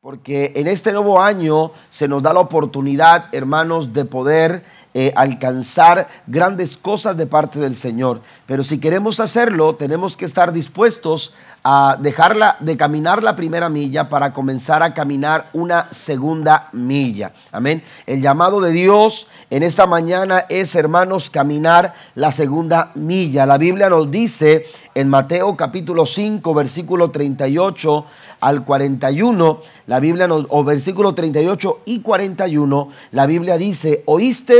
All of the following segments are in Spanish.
porque en este nuevo año se nos da la oportunidad, hermanos, de poder eh, alcanzar grandes cosas de parte del Señor. Pero si queremos hacerlo, tenemos que estar dispuestos a dejarla de caminar la primera milla para comenzar a caminar una segunda milla. Amén. El llamado de Dios en esta mañana es, hermanos, caminar la segunda milla. La Biblia nos dice en Mateo capítulo 5, versículo 38 al 41, la Biblia o versículo 38 y 41, la Biblia dice, oíste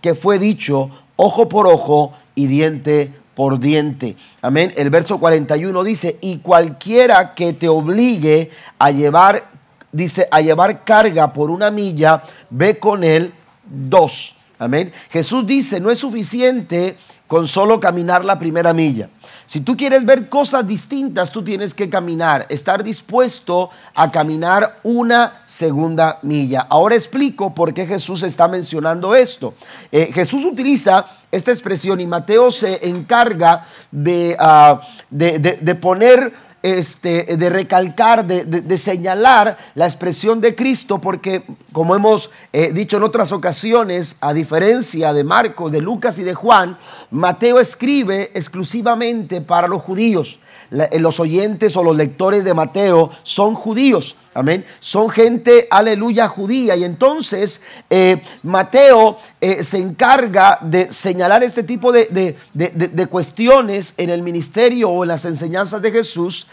que fue dicho ojo por ojo y diente por diente. Amén. El verso 41 dice, y cualquiera que te obligue a llevar, dice, a llevar carga por una milla, ve con él dos. Amén. Jesús dice, no es suficiente con solo caminar la primera milla. Si tú quieres ver cosas distintas, tú tienes que caminar, estar dispuesto a caminar una segunda milla. Ahora explico por qué Jesús está mencionando esto. Eh, Jesús utiliza esta expresión y Mateo se encarga de, ah, de poner este, de recalcar, de, señalar la expresión de Cristo, porque como hemos eh, dicho en otras ocasiones, a diferencia de Marcos, de Lucas y de Juan, Mateo escribe exclusivamente para los judíos. Eh, los oyentes o los lectores de Mateo son judíos. Amén. Son gente, aleluya, judía. Y entonces eh, Mateo eh, se encarga de señalar este tipo de, cuestiones en el ministerio o en las enseñanzas de Jesús,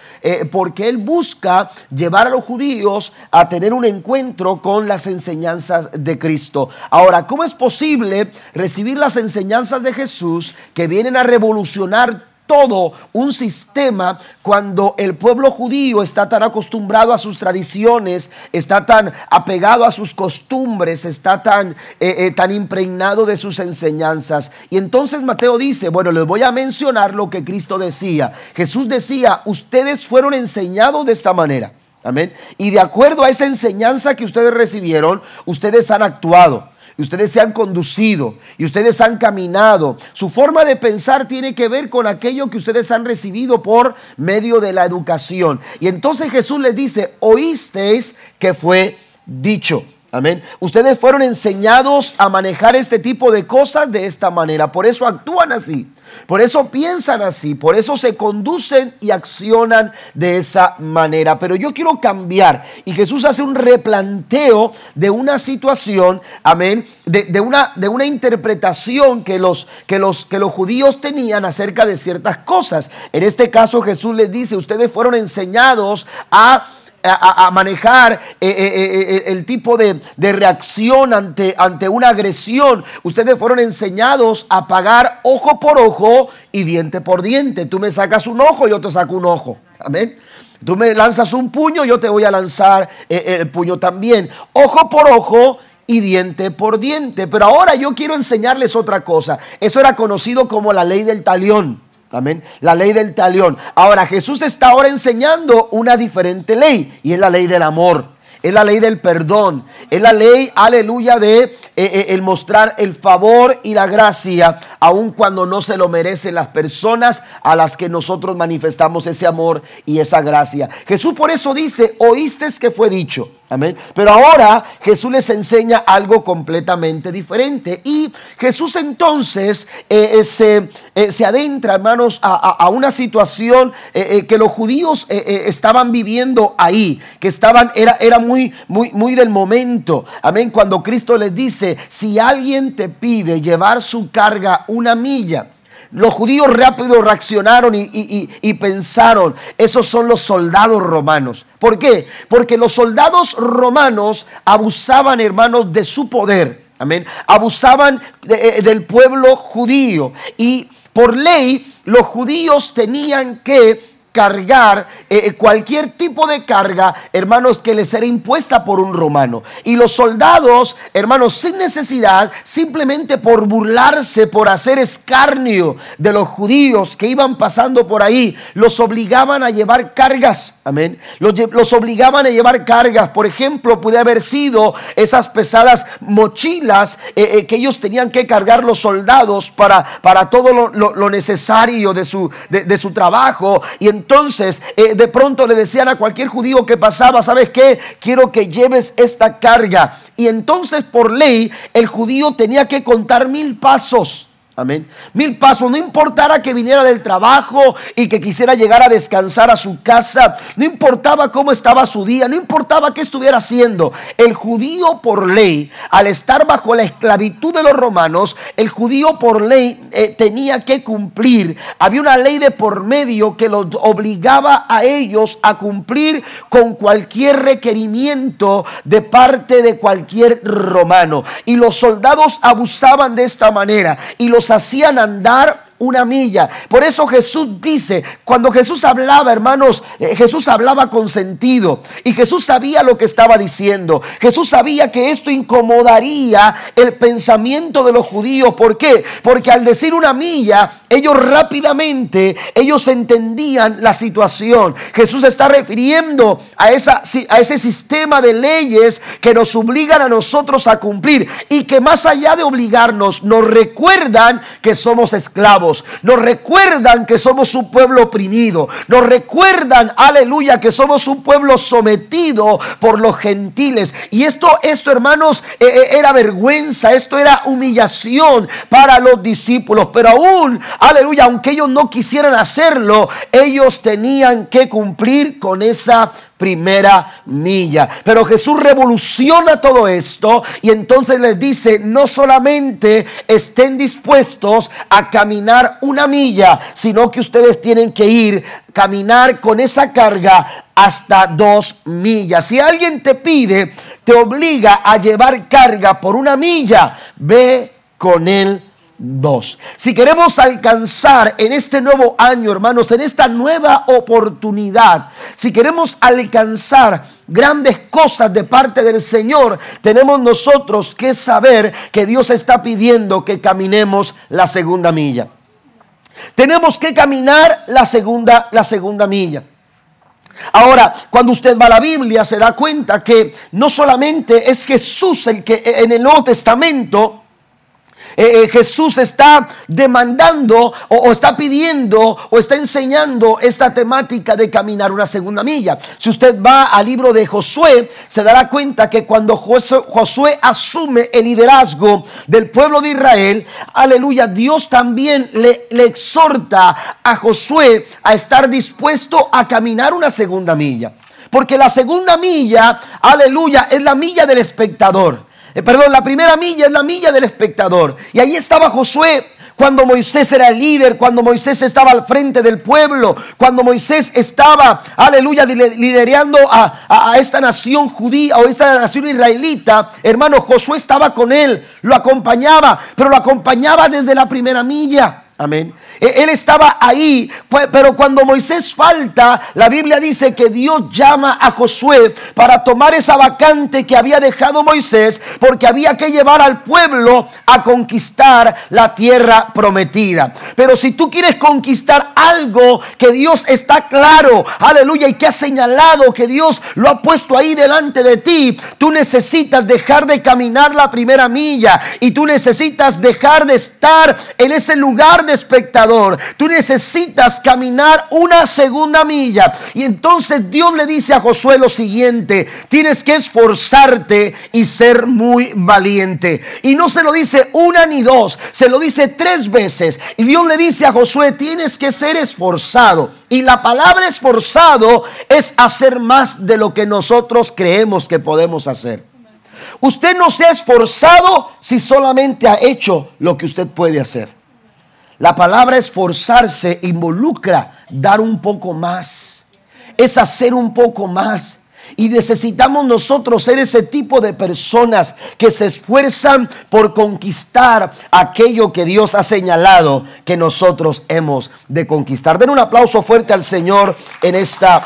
porque él busca llevar a los judíos a tener un encuentro con las enseñanzas de Cristo. Ahora, ¿cómo es posible recibir las enseñanzas de Jesús que vienen a revolucionar todo un sistema cuando el pueblo judío está tan acostumbrado a sus tradiciones, está tan apegado a sus costumbres, está tan, eh, eh, tan impregnado de sus enseñanzas. Y entonces Mateo dice, bueno, les voy a mencionar lo que Cristo decía. Jesús decía, ustedes fueron enseñados de esta manera. Amén. Y de acuerdo a esa enseñanza que ustedes recibieron, ustedes han actuado y ustedes se han conducido y ustedes han caminado. Su forma de pensar tiene que ver con aquello que ustedes han recibido por medio de la educación. Y entonces Jesús les dice, oísteis que fue dicho. Amén. Ustedes fueron enseñados a manejar este tipo de cosas de esta manera. Por eso actúan así. Por eso piensan así, por eso se conducen y accionan de esa manera. Pero yo quiero cambiar y Jesús hace un replanteo de una situación, amén, de, una, de una interpretación que los, que, los, que los judíos tenían acerca de ciertas cosas. En este caso Jesús les dice, ustedes fueron enseñados a a, manejar eh, eh, eh, el tipo de, reacción ante, ante una agresión. Ustedes fueron enseñados a pagar ojo por ojo y diente por diente. Tú me sacas un ojo, yo te saco un ojo. Amén. Tú me lanzas un puño, yo te voy a lanzar el puño también. Ojo por ojo y diente por diente. Pero ahora yo quiero enseñarles otra cosa. Eso era conocido como la ley del talión. Amén. La ley del talión. Ahora Jesús está ahora enseñando una diferente ley y es la ley del amor. Es la ley del perdón. Es la ley, aleluya, de eh, eh, el mostrar el favor y la gracia, aun cuando no se lo merecen las personas a las que nosotros manifestamos ese amor y esa gracia. Jesús por eso dice, oíste que fue dicho. Amén. Pero ahora Jesús les enseña algo completamente diferente. Y Jesús entonces eh, se, se, adentra, hermanos, a, una situación que los judíos estaban viviendo ahí, que estaban, era, era muy muy, muy, del momento. Amén. Cuando Cristo les dice, si alguien te pide llevar su carga una milla, los judíos rápido reaccionaron y, pensaron, esos son los soldados romanos. ¿Por qué? Porque los soldados romanos abusaban, hermanos, de su poder. Amén. Abusaban eh, del pueblo judío. Y por ley, los judíos tenían que cargar eh, eh, cualquier tipo de carga, hermanos, que les era impuesta por un romano. Y los soldados, hermanos, sin necesidad, simplemente por burlarse, por hacer escarnio de los judíos que iban pasando por ahí, los obligaban a llevar cargas. Amén. Los, obligaban a llevar cargas. Por ejemplo, puede haber sido esas pesadas mochilas eh, que ellos tenían que cargar los soldados para, para todo lo, necesario de su, de, su trabajo. Y entonces entonces eh, de pronto le decían a cualquier judío que pasaba, ¿sabes qué? Quiero que lleves esta carga. Y entonces por ley el judío tenía que contar mil pasos. Amén. Mil pasos, no importara que viniera del trabajo y que quisiera llegar a descansar a su casa, no importaba cómo estaba su día, no importaba qué estuviera haciendo. El judío por ley, al estar bajo la esclavitud de los romanos, el judío por ley eh, tenía que cumplir. Había una ley de por medio que los obligaba a ellos a cumplir con cualquier requerimiento de parte de cualquier romano. Y los soldados abusaban de esta manera y los hacían andar una milla. Por eso Jesús dice, cuando Jesús hablaba, hermanos, eh, Jesús hablaba con sentido y Jesús sabía lo que estaba diciendo. Jesús sabía que esto incomodaría el pensamiento de los judíos. ¿Por qué? Porque al decir una milla, ellos rápidamente, ellos entendían la situación. Jesús está refiriendo a, esa, a ese sistema de leyes que nos obligan a nosotros a cumplir y que más allá de obligarnos, nos recuerdan que somos esclavos nos recuerdan que somos un pueblo oprimido, nos recuerdan, aleluya, que somos un pueblo sometido por los gentiles. Y esto, esto hermanos, eh, eh, era vergüenza, esto era humillación para los discípulos, pero aún, aleluya, aunque ellos no quisieran hacerlo, ellos tenían que cumplir con esa primera milla. Pero Jesús revoluciona todo esto y entonces les dice, no solamente estén dispuestos a caminar una milla, sino que ustedes tienen que ir, caminar con esa carga hasta dos millas. Si alguien te pide, te obliga a llevar carga por una milla, ve con él dos. Si queremos alcanzar en este nuevo año, hermanos, en esta nueva oportunidad, si queremos alcanzar grandes cosas de parte del Señor, tenemos nosotros que saber que Dios está pidiendo que caminemos la segunda milla. Tenemos que caminar la segunda, la segunda milla. Ahora, cuando usted va a la Biblia se da cuenta que no solamente es Jesús el que en el Nuevo Testamento eh, eh, Jesús está demandando o, está pidiendo o está enseñando esta temática de caminar una segunda milla. Si usted va al libro de Josué, se dará cuenta que cuando Josué, asume el liderazgo del pueblo de Israel, aleluya, Dios también le, le exhorta a Josué a estar dispuesto a caminar una segunda milla. Porque la segunda milla, aleluya, es la milla del espectador. Eh, perdón, la primera milla es la milla del espectador. Y ahí estaba Josué cuando Moisés era el líder, cuando Moisés estaba al frente del pueblo, cuando Moisés estaba, aleluya, liderando a, a, esta nación judía o esta nación israelita, hermano, Josué estaba con él, lo acompañaba, pero lo acompañaba desde la primera milla. Amén. E, él estaba ahí, pero cuando Moisés falta, la Biblia dice que Dios llama a Josué para tomar esa vacante que había dejado Moisés, porque había que llevar al pueblo a conquistar la tierra prometida. Pero si tú quieres conquistar algo que Dios está claro, aleluya, y que ha señalado que Dios lo ha puesto ahí delante de ti, tú necesitas dejar de caminar la primera milla y tú necesitas dejar de estar en ese lugar de espectador. Tú necesitas caminar una segunda milla. Y entonces Dios le dice a Josué lo siguiente, tienes que esforzarte y ser muy valiente. Y no se lo dice una ni dos, se lo dice tres veces. Y Dios le dice a Josué, tienes que ser esforzado. Y la palabra esforzado es hacer más de lo que nosotros creemos que podemos hacer. Usted no se ha esforzado si solamente ha hecho lo que usted puede hacer. La palabra esforzarse involucra dar un poco más. Es hacer un poco más. Y necesitamos nosotros ser ese tipo de personas que se esfuerzan por conquistar aquello que Dios ha señalado que nosotros hemos de conquistar. Den un aplauso fuerte al Señor en esta,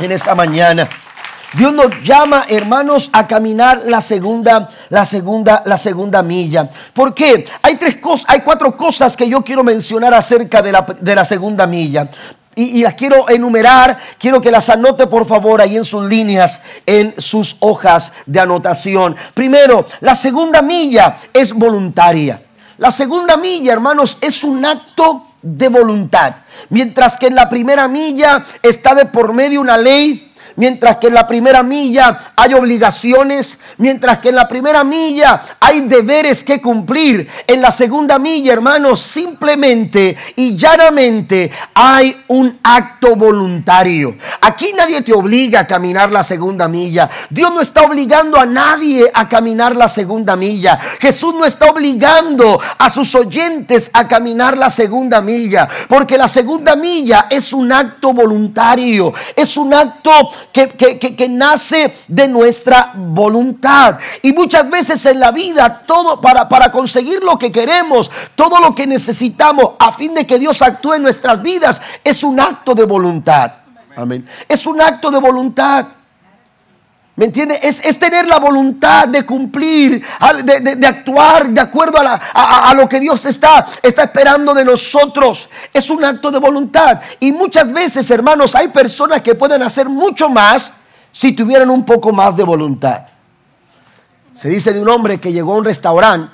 en esta mañana. Dios nos llama, hermanos, a caminar la segunda, la segunda, la segunda milla. ¿Por qué? Hay tres cosas, hay cuatro cosas que yo quiero mencionar acerca de la, de la segunda milla. Y, las quiero enumerar, quiero que las anote por favor ahí en sus líneas, en sus hojas de anotación. Primero, la segunda milla es voluntaria. La segunda milla, hermanos, es un acto de voluntad. Mientras que en la primera milla está de por medio una ley, mientras que en la primera milla hay obligaciones, mientras que en la primera milla hay deberes que cumplir, en la segunda milla, hermanos, simplemente y llanamente hay un acto voluntario. Aquí nadie te obliga a caminar la segunda milla. Dios no está obligando a nadie a caminar la segunda milla. Jesús no está obligando a sus oyentes a caminar la segunda milla, porque la segunda milla es un acto voluntario, es un acto que, nace de nuestra voluntad. Y muchas veces en la vida, todo para, para conseguir lo que queremos, todo lo que necesitamos a fin de que Dios actúe en nuestras vidas, es un acto de voluntad. Amén. Es un acto de voluntad. ¿Me entiende? Es, tener la voluntad de cumplir, de, actuar de acuerdo a, lo que Dios está, está esperando de nosotros. Es un acto de voluntad. Y muchas veces, hermanos, hay personas que pueden hacer mucho más si tuvieran un poco más de voluntad. Se dice de un hombre que llegó a un restaurante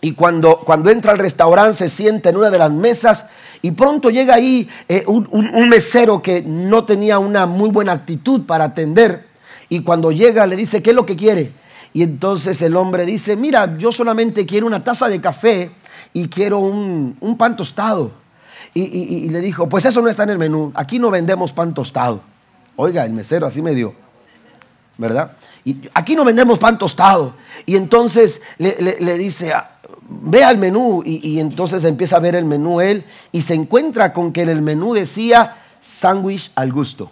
y cuando, cuando entra al restaurante se sienta en una de las mesas y pronto llega ahí eh, un mesero que no tenía una muy buena actitud para atender y cuando llega le dice, ¿qué es lo que quiere? Y entonces el hombre dice, mira, yo solamente quiero una taza de café y quiero un, pan tostado. Y, le dijo, pues eso no está en el menú, aquí no vendemos pan tostado. Oiga, el mesero así me dio, ¿verdad? Y aquí no vendemos pan tostado. Y entonces le, dice, ah, ve al menú y, y, entonces empieza a ver el menú él y se encuentra con que en el menú decía sándwich al gusto.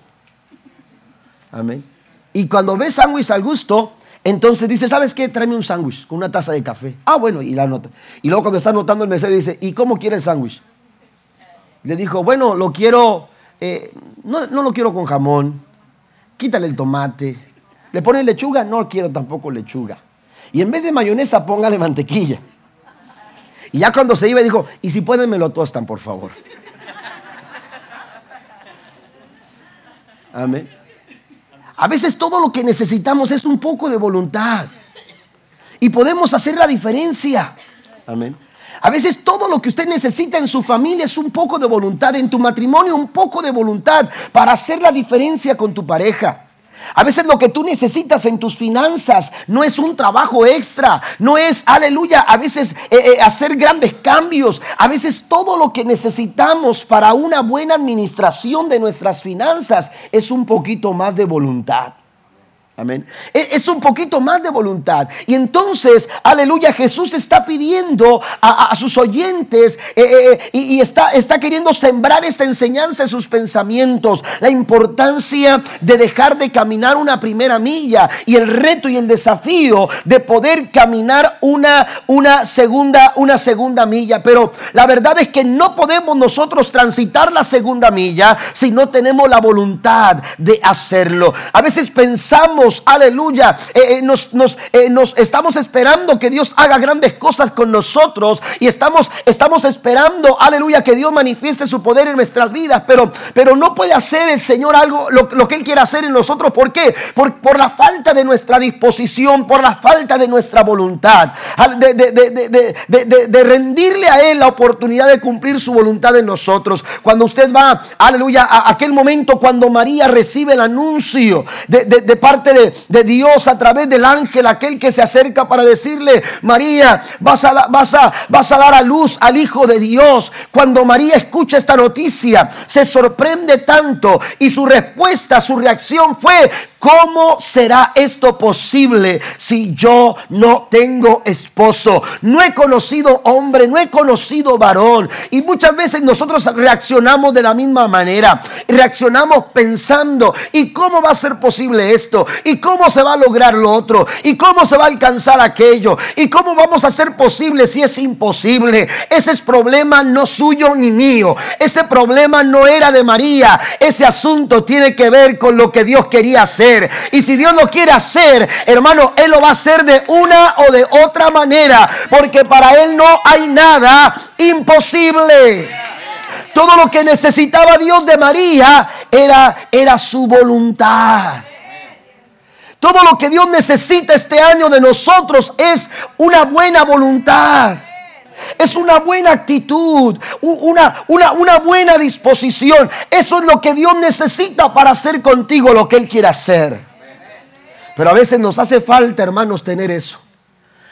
Amén. Y cuando ve sándwich al gusto, entonces dice, ¿sabes qué? Tráeme un sándwich con una taza de café. Ah, bueno, y la nota. Y luego cuando está anotando el mesero dice, ¿y cómo quiere el sándwich? Le dijo, bueno, lo quiero, eh, no, no, lo quiero con jamón, quítale el tomate. ¿Le pone lechuga? No quiero tampoco lechuga. Y en vez de mayonesa, póngale mantequilla. Y ya cuando se iba dijo, y si pueden me lo tostan, por favor. Amén. A veces todo lo que necesitamos es un poco de voluntad. Y podemos hacer la diferencia. Amén. A veces todo lo que usted necesita en su familia es un poco de voluntad, en tu matrimonio un poco de voluntad para hacer la diferencia con tu pareja. A veces lo que tú necesitas en tus finanzas no es un trabajo extra, no es, aleluya, a veces eh, eh, hacer grandes cambios. A veces todo lo que necesitamos para una buena administración de nuestras finanzas es un poquito más de voluntad. Amén. E, es un poquito más de voluntad. Y entonces, aleluya, Jesús está pidiendo a, sus oyentes eh, eh, eh, y, está, está queriendo sembrar esta enseñanza en sus pensamientos. La importancia de dejar de caminar una primera milla y el reto y el desafío de poder caminar una, una, segunda, una segunda milla. Pero la verdad es que no podemos nosotros transitar la segunda milla si no tenemos la voluntad de hacerlo. A veces pensamos aleluya, eh, eh, nos, eh, nos, estamos esperando que Dios haga grandes cosas con nosotros y estamos, estamos esperando, aleluya, que Dios manifieste su poder en nuestras vidas, pero, pero no puede hacer el Señor algo, lo, que Él quiere hacer en nosotros. ¿Por qué? Por, por, la falta de nuestra disposición, por la falta de nuestra voluntad, de, de, rendirle a Él la oportunidad de cumplir su voluntad en nosotros. Cuando usted va, aleluya, a aquel momento cuando María recibe el anuncio de, parte de Dios a través del ángel, aquel que se acerca para decirle, María, vas a, vas, a, vas a dar a luz al Hijo de Dios. Cuando María escucha esta noticia, se sorprende tanto y su respuesta, su reacción fue, ¿Cómo será esto posible si yo no tengo esposo? No he conocido hombre, no he conocido varón. Y muchas veces nosotros reaccionamos de la misma manera. Reaccionamos pensando, ¿y cómo va a ser posible esto? ¿Y cómo se va a lograr lo otro? ¿Y cómo se va a alcanzar aquello? ¿Y cómo vamos a hacer posible si es imposible? Ese es problema no suyo ni mío. Ese problema no era de María. Ese asunto tiene que ver con lo que Dios quería hacer y si Dios lo quiere hacer, hermano, Él lo va a hacer de una o de otra manera. Porque para Él no hay nada imposible. Todo lo que necesitaba Dios de María era, era su voluntad. Todo lo que Dios necesita este año de nosotros es una buena voluntad. Es una buena actitud, una, una, buena disposición. Eso es lo que Dios necesita para hacer contigo lo que Él quiere hacer. Pero a veces nos hace falta, hermanos, tener eso.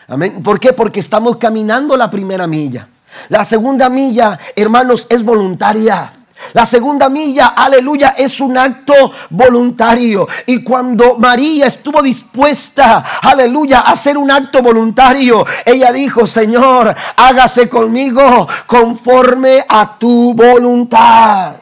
Amén. ¿Por qué? Porque estamos caminando la primera milla. La segunda milla, hermanos, es voluntaria. La segunda milla, aleluya, es un acto voluntario. Y cuando María estuvo dispuesta, aleluya, a hacer un acto voluntario, ella dijo, Señor, hágase conmigo conforme a tu voluntad.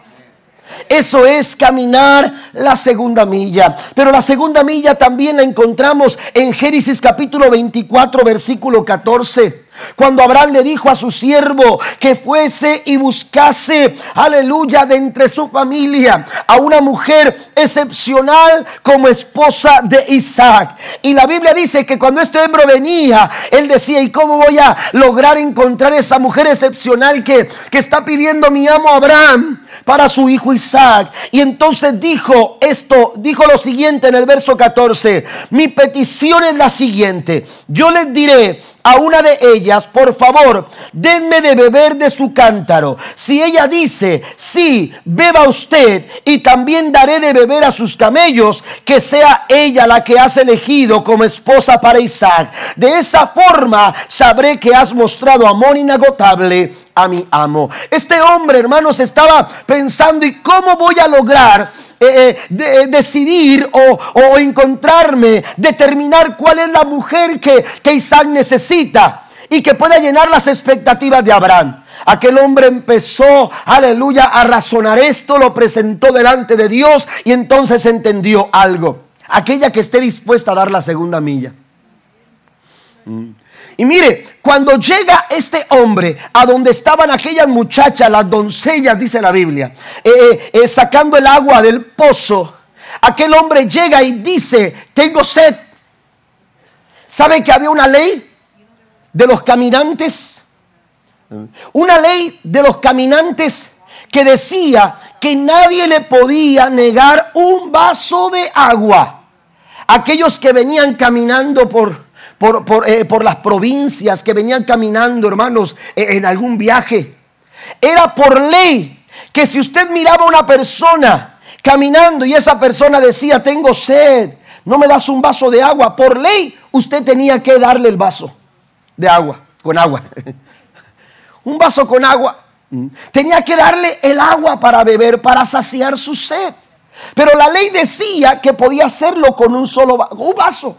Eso es caminar la segunda milla. Pero la segunda milla también la encontramos en Génesis capítulo 24, versículo 14. Cuando Abraham le dijo a su siervo que fuese y buscase, aleluya, de entre su familia a una mujer excepcional como esposa de Isaac. Y la Biblia dice que cuando este hombre venía, él decía, ¿y cómo voy a lograr encontrar esa mujer excepcional que, que está pidiendo mi amo Abraham para su hijo Isaac? Y entonces dijo esto, dijo lo siguiente en el verso 14, mi petición es la siguiente, yo les diré, a una de ellas, por favor, denme de beber de su cántaro. Si ella dice, sí, beba usted y también daré de beber a sus camellos, que sea ella la que has elegido como esposa para Isaac. De esa forma sabré que has mostrado amor inagotable a mi amo. Este hombre, hermanos, estaba pensando, ¿y cómo voy a lograr eh, eh, eh, decidir o, encontrarme, determinar cuál es la mujer que, que Isaac necesita y que pueda llenar las expectativas de Abraham. Aquel hombre empezó, aleluya, a razonar esto, lo presentó delante de Dios y entonces entendió algo. Aquella que esté dispuesta a dar la segunda milla. Mm. Y mire, cuando llega este hombre a donde estaban aquellas muchachas, las doncellas, dice la Biblia, eh, eh, eh, sacando el agua del pozo, aquel hombre llega y dice, tengo sed. ¿Sabe que había una ley de los caminantes? Una ley de los caminantes que decía que nadie le podía negar un vaso de agua. Aquellos que venían caminando por eh, por, las provincias que venían caminando, hermanos, eh, en algún viaje. Era por ley que si usted miraba a una persona caminando y esa persona decía, tengo sed, no me das un vaso de agua, por ley usted tenía que darle el vaso de agua, con agua. un vaso con agua. Tenía que darle el agua para beber, para saciar su sed. Pero la ley decía que podía hacerlo con un solo vaso.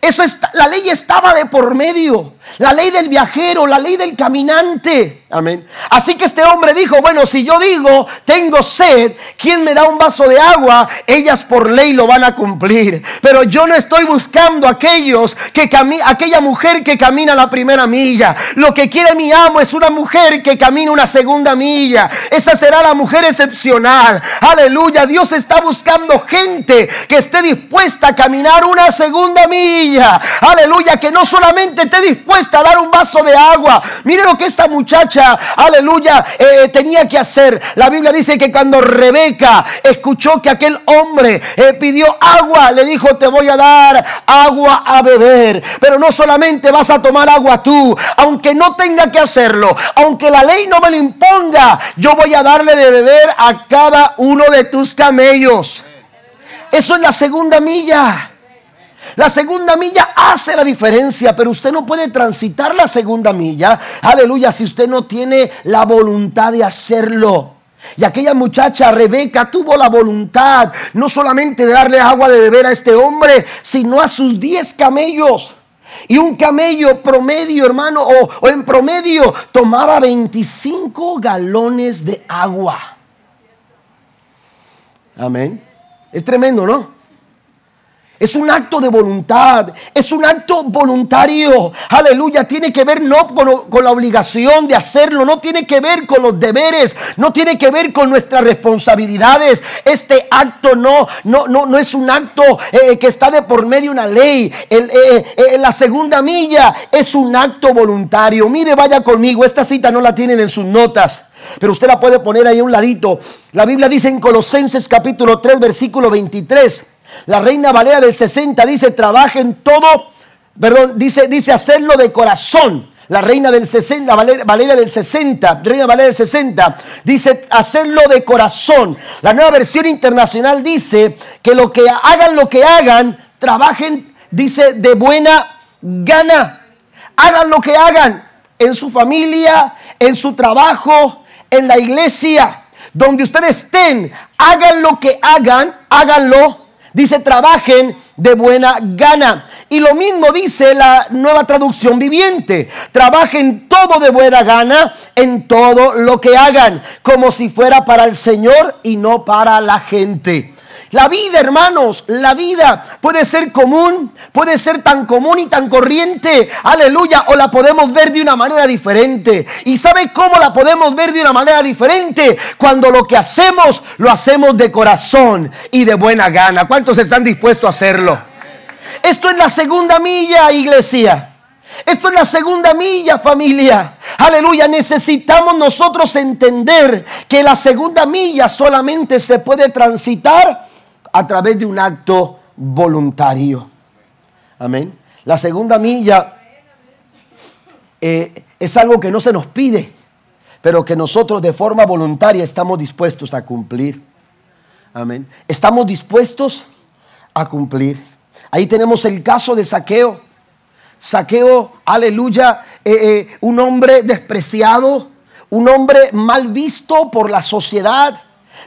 Eso la ley estaba de por medio. La ley del viajero, la ley del caminante. Amén. Así que este hombre dijo, bueno, si yo digo, tengo sed, ¿quién me da un vaso de agua? Ellas por ley lo van a cumplir. Pero yo no estoy buscando aquellos que aquella mujer que camina la primera milla. Lo que quiere mi amo es una mujer que camina una segunda milla. Esa será la mujer excepcional. Aleluya. Dios está buscando gente que esté dispuesta a caminar una segunda milla. Aleluya. Que no solamente esté dispuesta a dar un vaso de agua. Mire lo que esta muchacha aleluya, eh, tenía que hacer. La Biblia dice que cuando Rebeca escuchó que aquel hombre eh, pidió agua, le dijo, te voy a dar agua a beber. Pero no solamente vas a tomar agua tú, aunque no tenga que hacerlo, aunque la ley no me lo imponga, yo voy a darle de beber a cada uno de tus camellos. Eso es la segunda milla. La segunda milla hace la diferencia, pero usted no puede transitar la segunda milla, aleluya, si usted no tiene la voluntad de hacerlo. Y aquella muchacha, Rebeca, tuvo la voluntad no solamente de darle agua de beber a este hombre, sino a sus diez camellos. Y un camello promedio, hermano, o, o en promedio, tomaba 25 galones de agua. Amén. Es tremendo, ¿no? Es un acto de voluntad, es un acto voluntario. Aleluya, tiene que ver no con, la obligación de hacerlo, no tiene que ver con los deberes, no tiene que ver con nuestras responsabilidades. Este acto no, no, no, no es un acto eh, que está de por medio de una ley. Eh, eh, la segunda milla es un acto voluntario. Mire, vaya conmigo, esta cita no la tienen en sus notas. Pero usted la puede poner ahí a un ladito. La Biblia dice en Colosenses capítulo 3, versículo 23. La Reina Valera del 60 dice, trabajen todo, perdón, dice, dice hacerlo de corazón la reina del 60, Valeria, del 60, reina Valeria del 60, dice hacerlo de corazón. La nueva versión internacional dice que lo que hagan lo que hagan, trabajen, dice, de buena gana. Hagan lo que hagan en su familia, en su trabajo, en la iglesia, donde ustedes estén, hagan lo que hagan, háganlo. Dice, trabajen de buena gana. Y lo mismo dice la nueva traducción viviente. Trabajen todo de buena gana en todo lo que hagan, como si fuera para el Señor y no para la gente. La vida, hermanos, la vida puede ser común, puede ser tan común y tan corriente, aleluya, o la podemos ver de una manera diferente. ¿Y sabe cómo la podemos ver de una manera diferente? Cuando lo que hacemos lo hacemos de corazón y de buena gana. ¿Cuántos están dispuestos a hacerlo? Esto es la segunda milla, iglesia. Esto es la segunda milla, familia. Aleluya. Necesitamos nosotros entender que la segunda milla solamente se puede transitar a través de un acto voluntario. Amén. La segunda milla eh, es algo que no se nos pide, pero que nosotros de forma voluntaria estamos dispuestos a cumplir. Amén. Estamos dispuestos a cumplir. Ahí tenemos el caso de Saqueo. Saqueo, aleluya, eh, eh, un hombre despreciado, un hombre mal visto por la sociedad.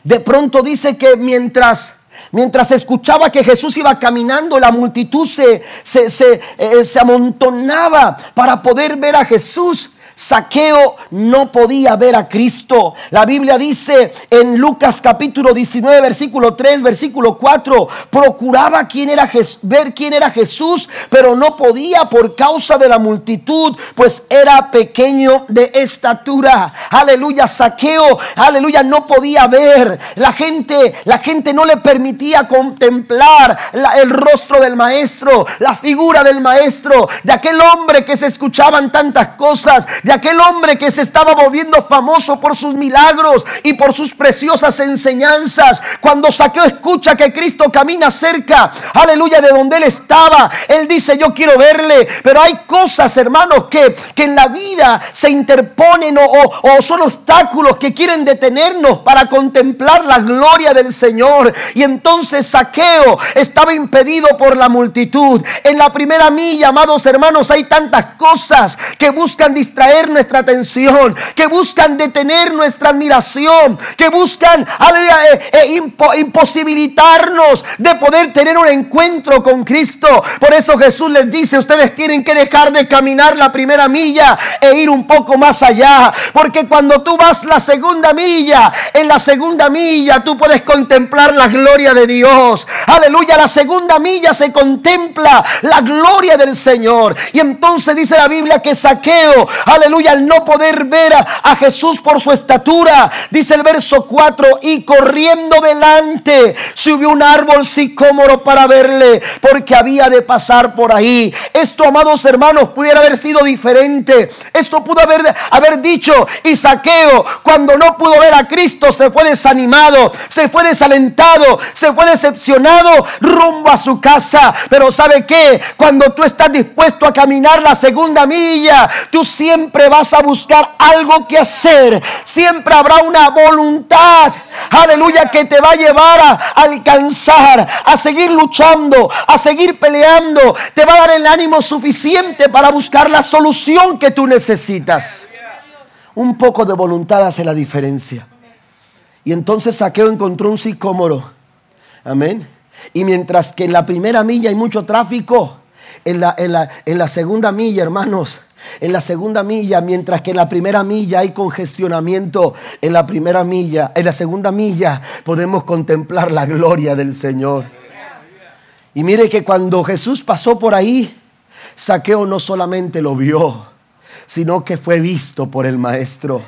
De pronto dice que mientras Mientras escuchaba que Jesús iba caminando, la multitud se, se, eh, se, amontonaba para poder ver a Jesús. Saqueo no podía ver a Cristo. La Biblia dice en Lucas capítulo 19, versículo 3, versículo 4, procuraba quién era ver quién era Jesús, pero no podía por causa de la multitud, pues era pequeño de estatura. Aleluya, Saqueo, aleluya, no podía ver. La gente, la gente no le permitía contemplar el rostro del maestro, la figura del maestro, de aquel hombre que se escuchaban tantas cosas de aquel hombre que se estaba volviendo famoso por sus milagros y por sus preciosas enseñanzas. Cuando Saqueo escucha que Cristo camina cerca, aleluya, de donde él estaba, él dice, yo quiero verle. Pero hay cosas, hermanos, que, que en la vida se interponen o, o son obstáculos que quieren detenernos para contemplar la gloria del Señor. Y entonces Saqueo estaba impedido por la multitud. En la primera milla, amados hermanos, hay tantas cosas que buscan distraer nuestra atención, que buscan detener nuestra admiración, que buscan eh, eh, imposibilitarnos de poder tener un encuentro con Cristo. Por eso Jesús les dice, ustedes tienen que dejar de caminar la primera milla e ir un poco más allá. Porque cuando tú vas la segunda milla, en la segunda milla tú puedes contemplar la gloria de Dios. Aleluya, la segunda milla se contempla la gloria del Señor. Y entonces dice la Biblia que saqueo, aleluya aleluya, al no poder ver a, Jesús por su estatura, dice el verso 4, y corriendo delante subió un árbol sicómoro para verle, porque había de pasar por ahí. Esto, amados hermanos, pudiera haber sido diferente. Esto pudo haber, haber dicho, y saqueo, cuando no pudo ver a Cristo, se fue desanimado, se fue desalentado, se fue decepcionado rumbo a su casa. Pero ¿sabe qué? Cuando tú estás dispuesto a caminar la segunda milla, tú vas a buscar algo que hacer. Siempre habrá una voluntad, aleluya, que te va a llevar a alcanzar, a seguir luchando, a seguir peleando. Te va a dar el ánimo suficiente para buscar la solución que tú necesitas. Un poco de voluntad hace la diferencia. Y entonces Saqueo encontró un sicómoro. Amén. Y mientras que en la primera milla hay mucho tráfico, en la, en la, en la segunda milla, hermanos, en la segunda milla, mientras que en la primera milla hay congestionamiento, en la primera milla, en la segunda milla podemos contemplar la gloria del Señor. Y mire que cuando Jesús pasó por ahí, Saqueo no solamente lo vio, sino que fue visto por el maestro.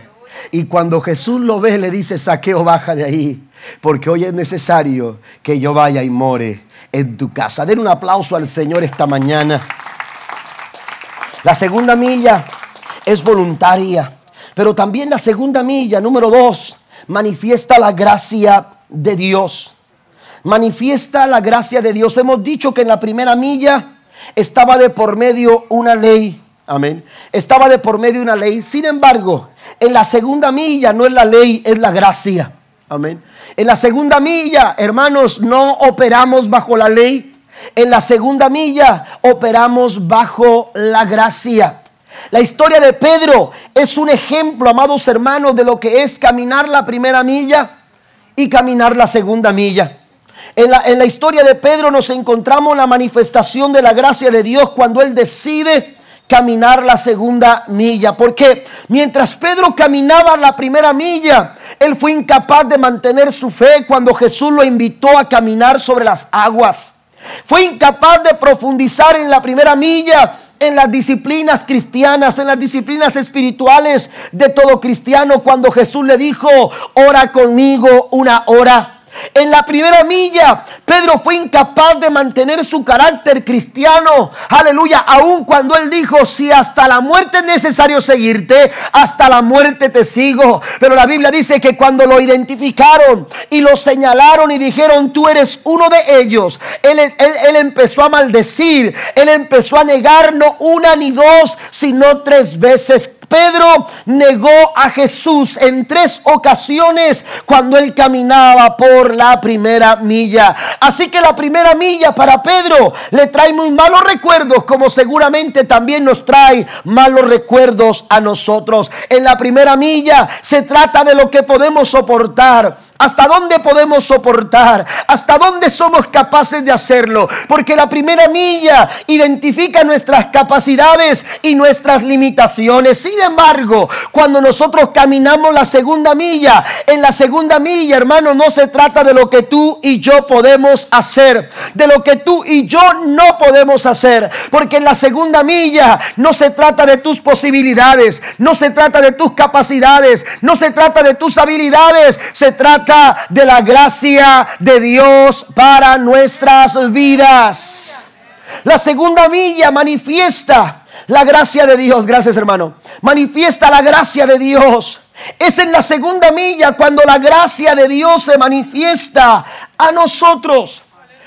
Y cuando Jesús lo ve, le dice, Saqueo, baja de ahí, porque hoy es necesario que yo vaya y more en tu casa. Den un aplauso al Señor esta mañana. La segunda milla es voluntaria, pero también la segunda milla, número dos, manifiesta la gracia de Dios. Manifiesta la gracia de Dios. Hemos dicho que en la primera milla estaba de por medio una ley. Amén. Estaba de por medio una ley. Sin embargo, en la segunda milla no es la ley, es la gracia. Amén. En la segunda milla, hermanos, no operamos bajo la ley. En la segunda milla operamos bajo la gracia. La historia de Pedro es un ejemplo, amados hermanos, de lo que es caminar la primera milla y caminar la segunda milla. En la, en la, historia de Pedro nos encontramos la manifestación de la gracia de Dios cuando él decide caminar la segunda milla. Porque mientras Pedro caminaba la primera milla, él fue incapaz de mantener su fe cuando Jesús lo invitó a caminar sobre las aguas. Fue incapaz de profundizar en la primera milla en las disciplinas cristianas, en las disciplinas espirituales de todo cristiano, cuando Jesús le dijo, ora conmigo una hora. En la primera milla, Pedro fue incapaz de mantener su carácter cristiano. Aleluya. Aun cuando él dijo, si hasta la muerte es necesario seguirte, hasta la muerte te sigo. Pero la Biblia dice que cuando lo identificaron y lo señalaron y dijeron, tú eres uno de ellos, él, él empezó a maldecir, él empezó a negar no una ni dos, sino tres veces Pedro negó a Jesús en tres ocasiones cuando él caminaba por la primera milla. Así que la primera milla para Pedro le trae muy malos recuerdos, como seguramente también nos trae malos recuerdos a nosotros. En la primera milla se trata de lo que podemos soportar ¿Hasta dónde podemos soportar? ¿Hasta dónde somos capaces de hacerlo? Porque la primera milla identifica nuestras capacidades y nuestras limitaciones. Sin embargo, cuando nosotros caminamos la segunda milla, en la segunda milla, hermano, no se trata de lo que tú y yo podemos hacer, de lo que tú y yo no podemos hacer. Porque en la segunda milla no se trata de tus posibilidades, no se trata de tus capacidades, no se trata de tus habilidades, se trata de la gracia de Dios para nuestras vidas. La segunda milla manifiesta la gracia de Dios. Gracias hermano. Manifiesta la gracia de Dios. Es en la segunda milla cuando la gracia de Dios se manifiesta a nosotros.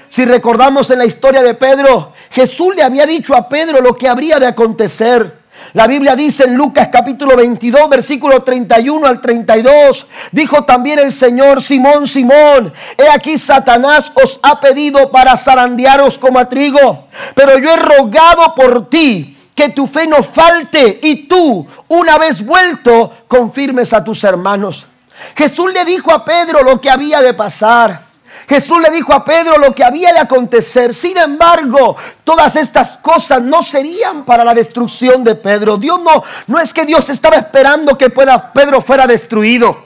Si recordamos en la historia de Pedro, Jesús le había dicho a Pedro lo que habría de acontecer. La Biblia dice en Lucas capítulo 22, versículo 31 al 32, dijo también el Señor, Simón, Simón, he aquí Satanás os ha pedido para zarandearos como a trigo, pero yo he rogado por ti que tu fe no falte y tú, una vez vuelto, confirmes a tus hermanos. Jesús le dijo a Pedro lo que había de pasar. Jesús le dijo a Pedro lo que había de acontecer. Sin embargo, todas estas cosas no serían para la destrucción de Pedro. Dios no, no es que Dios estaba esperando que Pedro fuera destruido.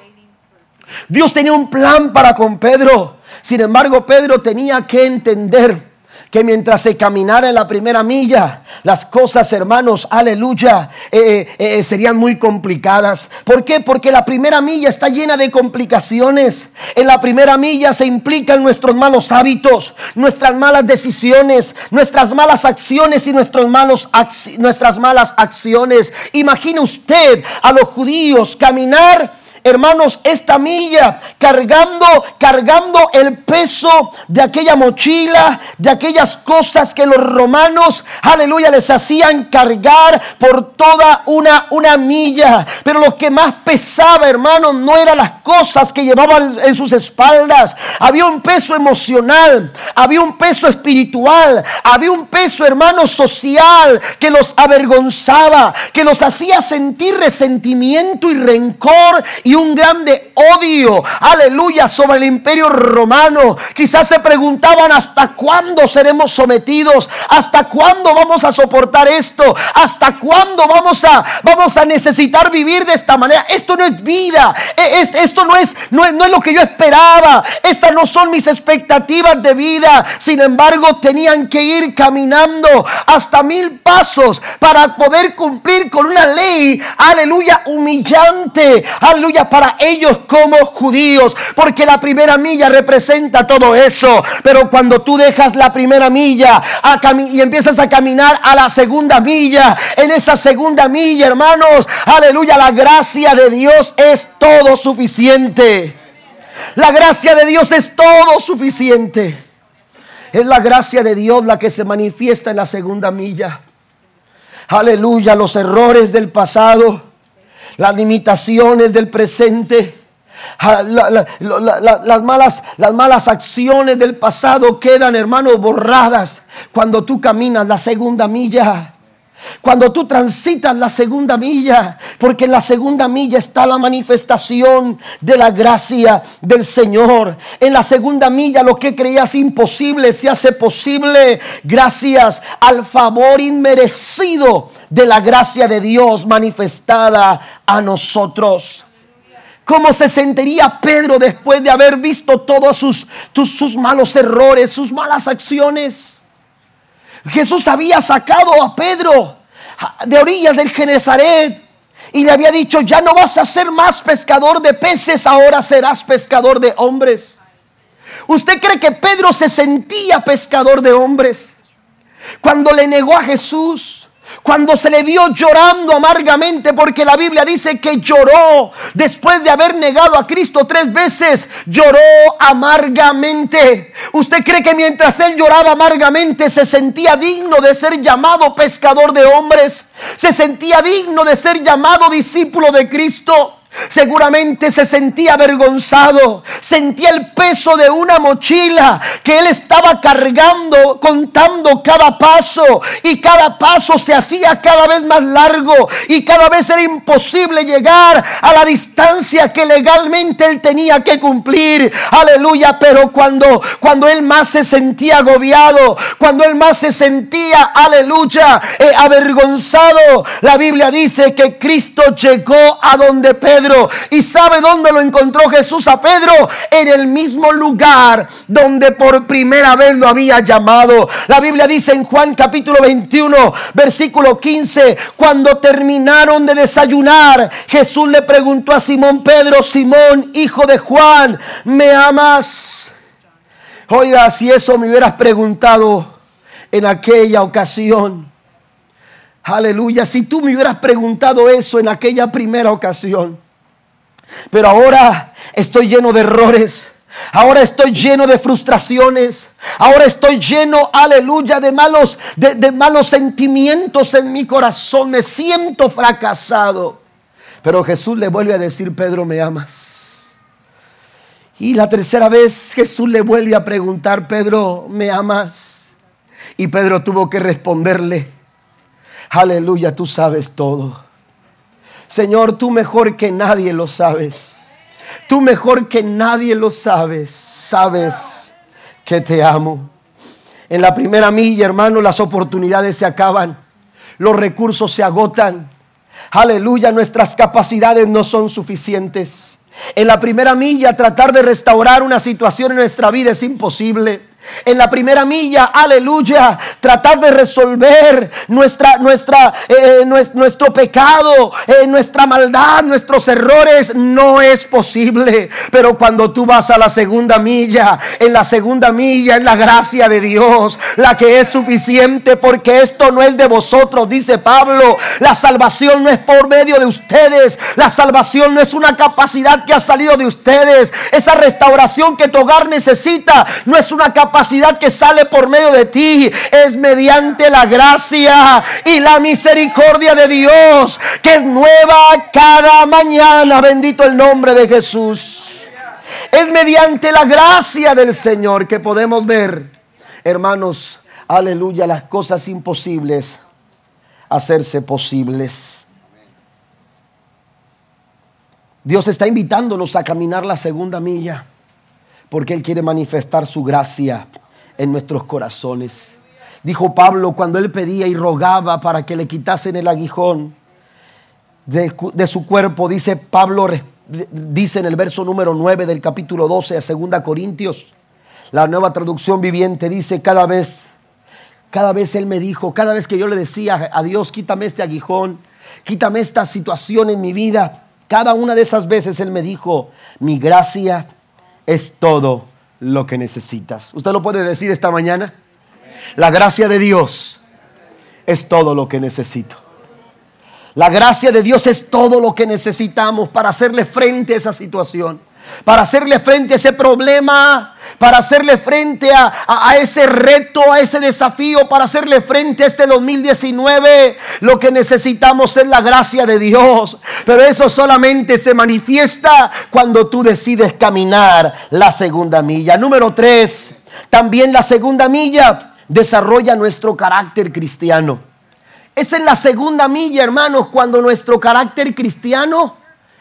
Dios tenía un plan para con Pedro. Sin embargo, Pedro tenía que entender que mientras se caminara en la primera milla, las cosas, hermanos, aleluya, eh, eh, serían muy complicadas. ¿Por qué? Porque la primera milla está llena de complicaciones. En la primera milla se implican nuestros malos hábitos, nuestras malas decisiones, nuestras malas acciones y nuestros malos, nuestras malas acciones. Imagine usted a los judíos caminar hermanos, esta milla, cargando, cargando el peso de aquella mochila, de aquellas cosas que los romanos, aleluya, les hacían cargar por toda una, una milla. Pero lo que más pesaba, hermanos, no eran las cosas que llevaban en sus espaldas. Había un peso emocional, había un peso espiritual, había un peso, hermano, social que los avergonzaba, que los hacía sentir resentimiento y rencor y un grande odio, aleluya, sobre el imperio romano. Quizás se preguntaban hasta cuándo seremos sometidos, hasta cuándo vamos a soportar esto, hasta cuándo vamos a, vamos a necesitar vivir de esta manera. Esto no es vida, e, esto no es, no es, no es lo que yo esperaba, estas no son mis expectativas de vida. Sin embargo, tenían que ir caminando hasta mil pasos para poder cumplir con una ley, aleluya, humillante, aleluya, para ellos como judíos, porque la primera milla representa todo eso. Pero cuando tú dejas la primera milla y empiezas a caminar a la segunda milla, en esa segunda milla, hermanos, aleluya, la gracia de Dios es todo suficiente. La gracia de Dios es todo suficiente. Es la gracia de Dios la que se manifiesta en la segunda milla. aleluya, los errores del pasado, las limitaciones del presente. Ah, las, malas, las malas acciones del pasado quedan, hermanos, borradas cuando tú caminas la segunda milla. Cuando tú transitas la segunda milla, porque en la segunda milla está la manifestación de la gracia del Señor. En la segunda milla lo que creías imposible se hace posible gracias al favor inmerecido de la gracia de Dios manifestada a nosotros. ¿Cómo se sentiría Pedro después de haber visto todos sus, sus malos errores, sus malas acciones? Jesús había sacado a Pedro de orillas del Genezaret y le había dicho, ya no vas a ser más pescador de peces, ahora serás pescador de hombres. ¿Usted cree que Pedro se sentía pescador de hombres? Cuando le negó a Jesús, cuando se le vio llorando amargamente, porque la Biblia dice que lloró después de haber negado a Cristo tres veces, lloró amargamente. ¿Usted cree que mientras él lloraba amargamente se sentía digno de ser llamado pescador de hombres? ¿Se sentía digno de ser llamado discípulo de Cristo? Seguramente se sentía avergonzado, sentía el peso de una mochila que él estaba cargando, contando cada paso y cada paso se hacía cada vez más largo y cada vez era imposible llegar a la distancia que legalmente él tenía que cumplir. Aleluya, pero cuando cuando él más se sentía agobiado, cuando él más se sentía, aleluya, eh, avergonzado, la Biblia dice que Cristo llegó a donde Pedro ¿Y sabe dónde lo encontró Jesús a Pedro? En el mismo lugar donde por primera vez lo había llamado. La Biblia dice en Juan capítulo 21, versículo 15, cuando terminaron de desayunar, Jesús le preguntó a Simón Pedro, Simón, hijo de Juan, ¿me amas? Oiga, si eso me hubieras preguntado en aquella ocasión. Aleluya, si tú me hubieras preguntado eso en aquella primera ocasión. Pero ahora estoy lleno de errores. Ahora estoy lleno de frustraciones. Ahora estoy lleno, aleluya, de malos, de, malos sentimientos en mi corazón. Me siento fracasado. Pero Jesús le vuelve a decir, Pedro, ¿me amas? Y la tercera vez Jesús le vuelve a preguntar, Pedro, ¿me amas? Y Pedro tuvo que responderle, aleluya, tú sabes todo. Señor, tú mejor que nadie lo sabes. Tú mejor que nadie lo sabes. Sabes que te amo. En la primera milla, hermano, las oportunidades se acaban. Los recursos se agotan. Aleluya, nuestras capacidades no son suficientes. En la primera milla, tratar de restaurar una situación en nuestra vida es imposible en la primera milla, aleluya, tratar de resolver nuestra, nuestra, eh, nuestro, pecado, eh, nuestra maldad, nuestros errores, no es posible. Pero cuando tú vas a la segunda milla, en la segunda milla, en la gracia de Dios, la que es suficiente, porque esto no es de vosotros, dice Pablo. La salvación no es por medio de ustedes, la salvación no es una capacidad que ha salido de ustedes. Esa restauración que tu hogar necesita no es una capacidad capacidad que sale por medio de ti es mediante la gracia y la misericordia de Dios, que es nueva cada mañana. Bendito el nombre de Jesús. Es mediante la gracia del Señor que podemos ver, hermanos, aleluya, las cosas imposibles hacerse posibles. Dios está invitándonos a caminar la segunda milla porque Él quiere manifestar su gracia en nuestros corazones. Dijo Pablo cuando Él pedía y rogaba para que le quitasen el aguijón de, su cuerpo, dice Pablo, dice en el verso número 9 del capítulo 12 a 2 Corintios, la nueva traducción viviente dice, cada vez, cada vez Él me dijo, cada vez que yo le decía a Dios, quítame este aguijón, quítame esta situación en mi vida, cada una de esas veces Él me dijo, mi gracia es todo lo que necesitas. ¿Usted lo puede decir esta mañana? La gracia de Dios es todo lo que necesito. La gracia de Dios es todo lo que necesitamos para hacerle frente a esa situación. Para hacerle frente a ese problema, para hacerle frente a, ese reto, a ese desafío, para hacerle frente a este 2019. Lo que necesitamos es la gracia de Dios. Pero eso solamente se manifiesta cuando tú decides caminar la segunda milla. Número tres, también la segunda milla desarrolla nuestro carácter cristiano. Es en la segunda milla, hermanos, cuando nuestro carácter cristiano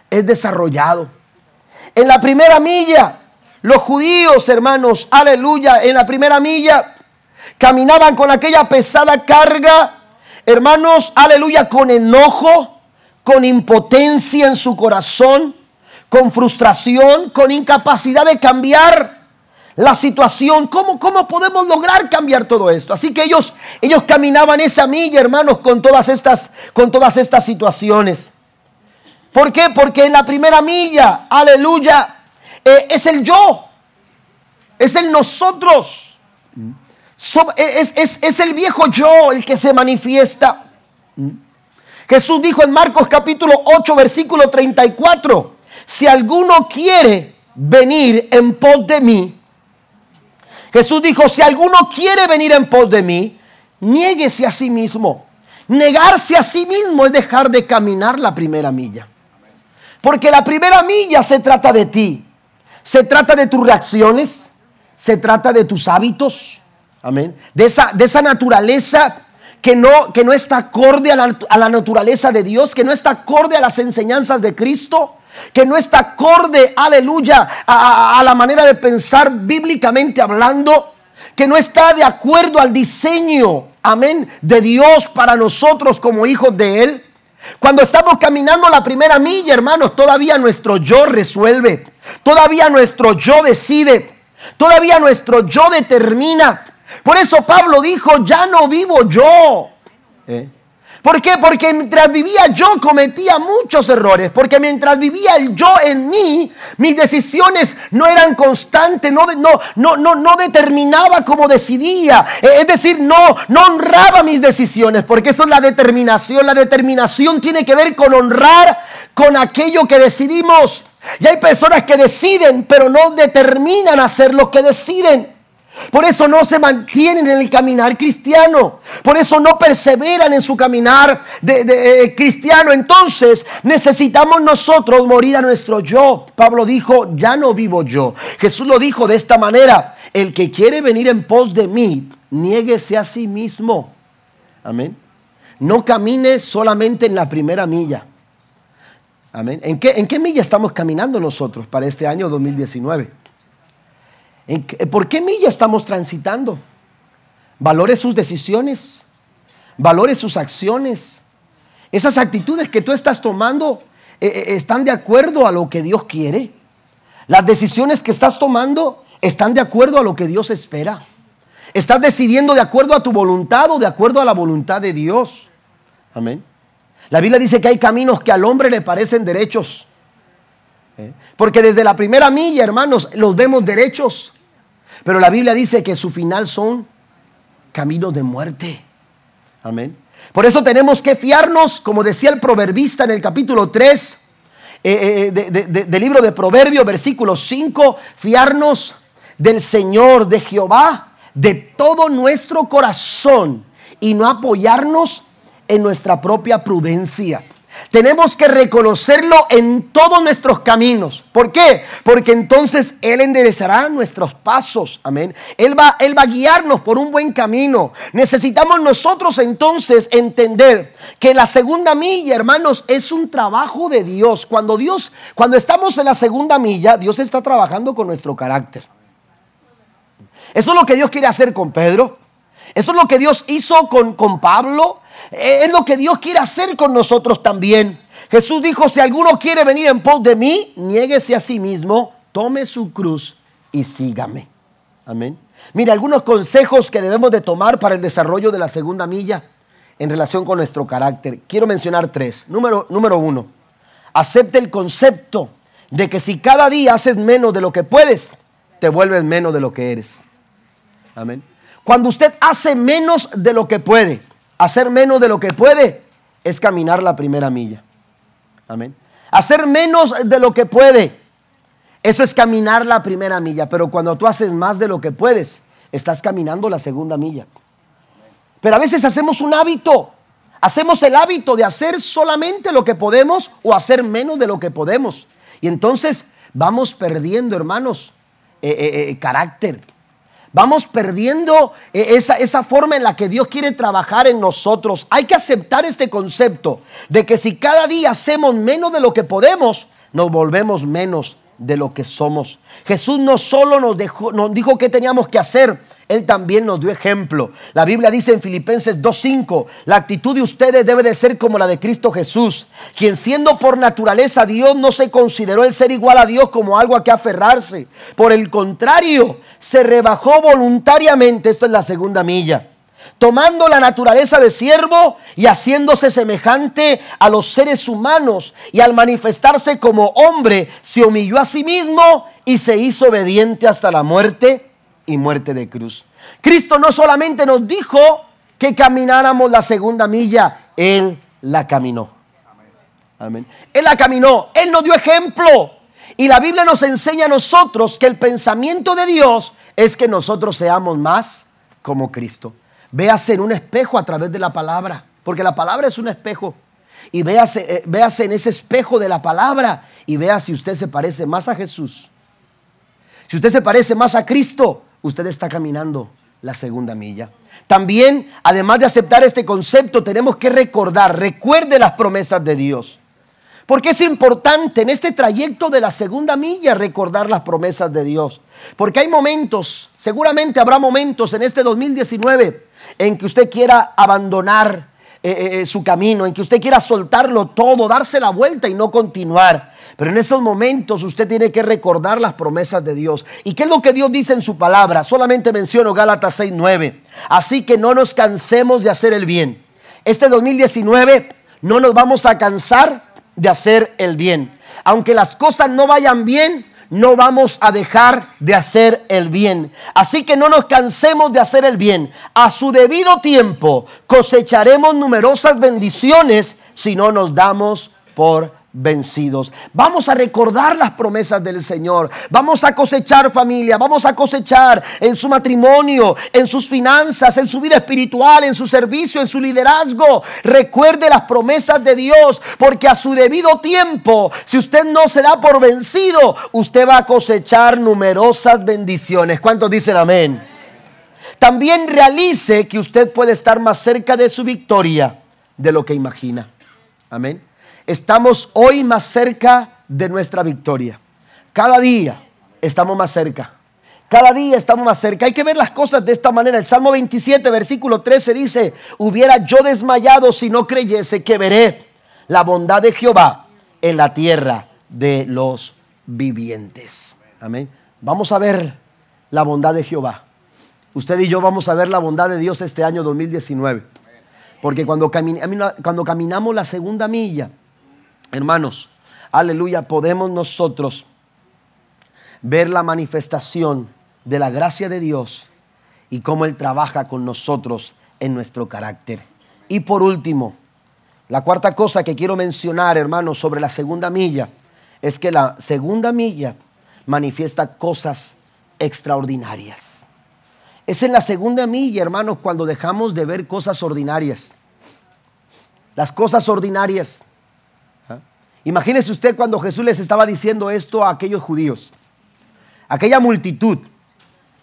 es desarrollado. En la primera milla los judíos, hermanos, aleluya, en la primera milla caminaban con aquella pesada carga, hermanos, aleluya, con enojo, con impotencia en su corazón, con frustración, con incapacidad de cambiar la situación. ¿Cómo, cómo podemos lograr cambiar todo esto? Así que ellos, ellos caminaban esa milla, hermanos, con todas estas, con todas estas situaciones. ¿Por qué? Porque en la primera milla, aleluya, eh, es el yo, es el nosotros. es, el viejo yo el que se manifiesta. Jesús dijo en Marcos capítulo 8, versículo 34, si alguno quiere venir en pos de mí, Jesús dijo, si alguno quiere venir en pos de mí, niéguese a sí mismo. Negarse a sí mismo es dejar de caminar la primera milla. Porque la primera milla se trata de ti. Se trata de tus reacciones, se trata de tus hábitos, amén. De esa, de esa naturaleza que no, que no está acorde a la, naturaleza de Dios, que no está acorde a las enseñanzas de Cristo, que no está acorde, aleluya, a, a la manera de pensar bíblicamente hablando, que no está de acuerdo al diseño, amén, de Dios para nosotros como hijos de Él. Cuando estamos caminando la primera milla, hermanos, todavía nuestro yo resuelve. Todavía nuestro yo decide. Todavía nuestro yo determina. Por eso Pablo dijo, ya no vivo yo. ¿Eh? ¿Por qué? Porque mientras vivía yo cometía muchos errores. Porque mientras vivía el yo en mí, mis decisiones no eran constantes, no, no, no, no, no determinaba como decidía. Eh, es decir, no, no honraba mis decisiones. Porque eso es la determinación. La determinación tiene que ver con honrar con aquello que decidimos. Y hay personas que deciden, pero no determinan hacer lo que deciden. Por eso no se mantienen en el caminar cristiano. Por eso no perseveran en su caminar de, eh, cristiano. Entonces necesitamos nosotros morir a nuestro yo. Pablo dijo, ya no vivo yo. Jesús lo dijo de esta manera. El que quiere venir en pos de mí, niéguese a sí mismo. Amén. No camine solamente en la primera milla. Amén. ¿En qué, ¿En qué milla estamos caminando nosotros para este año 2019? ¿Por qué milla estamos transitando? Valore sus decisiones, valore sus acciones. Esas actitudes que tú estás tomando eh, eh, están de acuerdo a lo que Dios quiere. Las decisiones que estás tomando están de acuerdo a lo que Dios espera. Estás decidiendo de acuerdo a tu voluntad o de acuerdo a la voluntad de Dios. Amén. La Biblia dice que hay caminos que al hombre le parecen derechos. ¿Eh? Porque desde la primera milla, hermanos, los vemos derechos. Pero la Biblia dice que su final son caminos de muerte. Amén. Por eso tenemos que fiarnos, como decía el proverbista en el capítulo 3 eh, eh, del libro de Proverbios, versículo 5, fiarnos del Señor, de Jehová, de todo nuestro corazón y no apoyarnos en nuestra propia prudencia. Tenemos que reconocerlo en todos nuestros caminos. ¿Por qué? Porque entonces Él enderezará nuestros pasos. Amén. Él va, Él va a guiarnos por un buen camino. Necesitamos nosotros entonces entender que la segunda milla, hermanos, es un trabajo de Dios. Cuando Dios, cuando estamos en la segunda milla, Dios está trabajando con nuestro carácter. Eso es lo que Dios quiere hacer con Pedro. Eso es lo que Dios hizo con, con Pablo. Es lo que Dios quiere hacer con nosotros también. Jesús dijo, si alguno quiere venir en pos de mí, niéguese a sí mismo, tome su cruz y sígame. Amén. Mira, algunos consejos que debemos de tomar para el desarrollo de la segunda milla en relación con nuestro carácter. Quiero mencionar tres. Número, número uno, acepte el concepto de que si cada día haces menos de lo que puedes, te vuelves menos de lo que eres. Amén. Cuando usted hace menos de lo que puede, Hacer menos de lo que puede es caminar la primera milla. Amén. Hacer menos de lo que puede Eso es caminar la primera milla, pero cuando tú haces más de lo que puedes, estás caminando la segunda milla. Pero a veces hacemos un hábito, hacemos el hábito de hacer solamente lo que podemos o hacer menos de lo que podemos. Y entonces vamos perdiendo, hermanos, eh, eh, eh, carácter. Vamos perdiendo esa, esa forma en la que Dios quiere trabajar en nosotros. Hay que aceptar este concepto de que si cada día hacemos menos de lo que podemos, nos volvemos menos de lo que somos. Jesús no solo nos, dejó, nos dijo qué teníamos que hacer, Él también nos dio ejemplo. La Biblia dice en Filipenses 2.5, la actitud de ustedes debe de ser como la de Cristo Jesús, quien siendo por naturaleza Dios no se consideró el ser igual a Dios como algo a que aferrarse. Por el contrario, se rebajó voluntariamente, esto es la segunda milla tomando la naturaleza de siervo y haciéndose semejante a los seres humanos, y al manifestarse como hombre, se humilló a sí mismo y se hizo obediente hasta la muerte y muerte de cruz. Cristo no solamente nos dijo que camináramos la segunda milla, Él la caminó. Amén. Él la caminó, Él nos dio ejemplo. Y la Biblia nos enseña a nosotros que el pensamiento de Dios es que nosotros seamos más como Cristo. Véase en un espejo a través de la palabra, porque la palabra es un espejo. Y véase, eh, véase en ese espejo de la palabra y vea si usted se parece más a Jesús. Si usted se parece más a Cristo, usted está caminando la segunda milla. También, además de aceptar este concepto, tenemos que recordar, recuerde las promesas de Dios. Porque es importante en este trayecto de la segunda milla recordar las promesas de Dios. Porque hay momentos, seguramente habrá momentos en este 2019 en que usted quiera abandonar eh, eh, eh, su camino, en que usted quiera soltarlo todo, darse la vuelta y no continuar. Pero en esos momentos usted tiene que recordar las promesas de Dios. ¿Y qué es lo que Dios dice en su palabra? Solamente menciono Gálatas 6:9. Así que no nos cansemos de hacer el bien. Este 2019 no nos vamos a cansar de hacer el bien. Aunque las cosas no vayan bien, no vamos a dejar de hacer el bien. Así que no nos cansemos de hacer el bien. A su debido tiempo cosecharemos numerosas bendiciones si no nos damos por vencidos. Vamos a recordar las promesas del Señor. Vamos a cosechar familia. Vamos a cosechar en su matrimonio, en sus finanzas, en su vida espiritual, en su servicio, en su liderazgo. Recuerde las promesas de Dios, porque a su debido tiempo, si usted no se da por vencido, usted va a cosechar numerosas bendiciones. ¿Cuántos dicen amén? También realice que usted puede estar más cerca de su victoria de lo que imagina. Amén estamos hoy más cerca de nuestra victoria. Cada día estamos más cerca. Cada día estamos más cerca. Hay que ver las cosas de esta manera. El Salmo 27, versículo 13 dice, hubiera yo desmayado si no creyese que veré la bondad de Jehová en la tierra de los vivientes. Amén. Vamos a ver la bondad de Jehová. Usted y yo vamos a ver la bondad de Dios este año 2019. Porque cuando, cuando caminamos la segunda milla, Hermanos, aleluya, podemos nosotros ver la manifestación de la gracia de Dios y cómo Él trabaja con nosotros en nuestro carácter. Y por último, la cuarta cosa que quiero mencionar, hermanos, sobre la segunda milla, es que la segunda milla manifiesta cosas extraordinarias. Es en la segunda milla, hermanos, cuando dejamos de ver cosas ordinarias. Las cosas ordinarias Imagínese usted cuando Jesús les estaba diciendo esto a aquellos judíos. Aquella multitud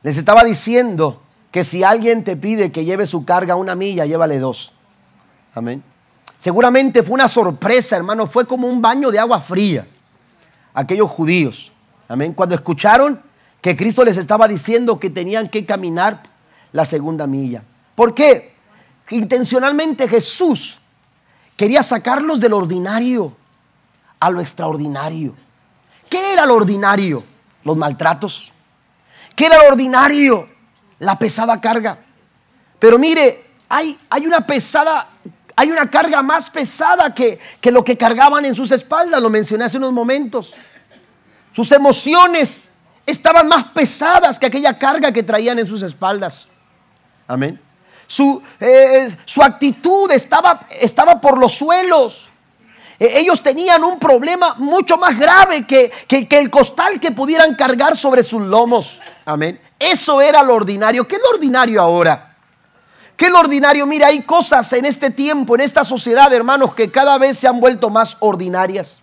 les estaba diciendo que si alguien te pide que lleve su carga una milla, llévale dos. Amén. Seguramente fue una sorpresa, hermano, fue como un baño de agua fría. Aquellos judíos. Amén. Cuando escucharon que Cristo les estaba diciendo que tenían que caminar la segunda milla. ¿Por qué? Intencionalmente Jesús quería sacarlos del ordinario a lo extraordinario. ¿Qué era lo ordinario? Los maltratos. ¿Qué era lo ordinario? La pesada carga. Pero mire, hay, hay una pesada, hay una carga más pesada que, que lo que cargaban en sus espaldas, lo mencioné hace unos momentos. Sus emociones estaban más pesadas que aquella carga que traían en sus espaldas. Amén. Su, eh, su actitud estaba, estaba por los suelos. Eh, ellos tenían un problema mucho más grave que, que, que el costal que pudieran cargar sobre sus lomos. Amén. Eso era lo ordinario. ¿Qué es lo ordinario ahora? ¿Qué es lo ordinario? Mira, hay cosas en este tiempo, en esta sociedad, hermanos, que cada vez se han vuelto más ordinarias.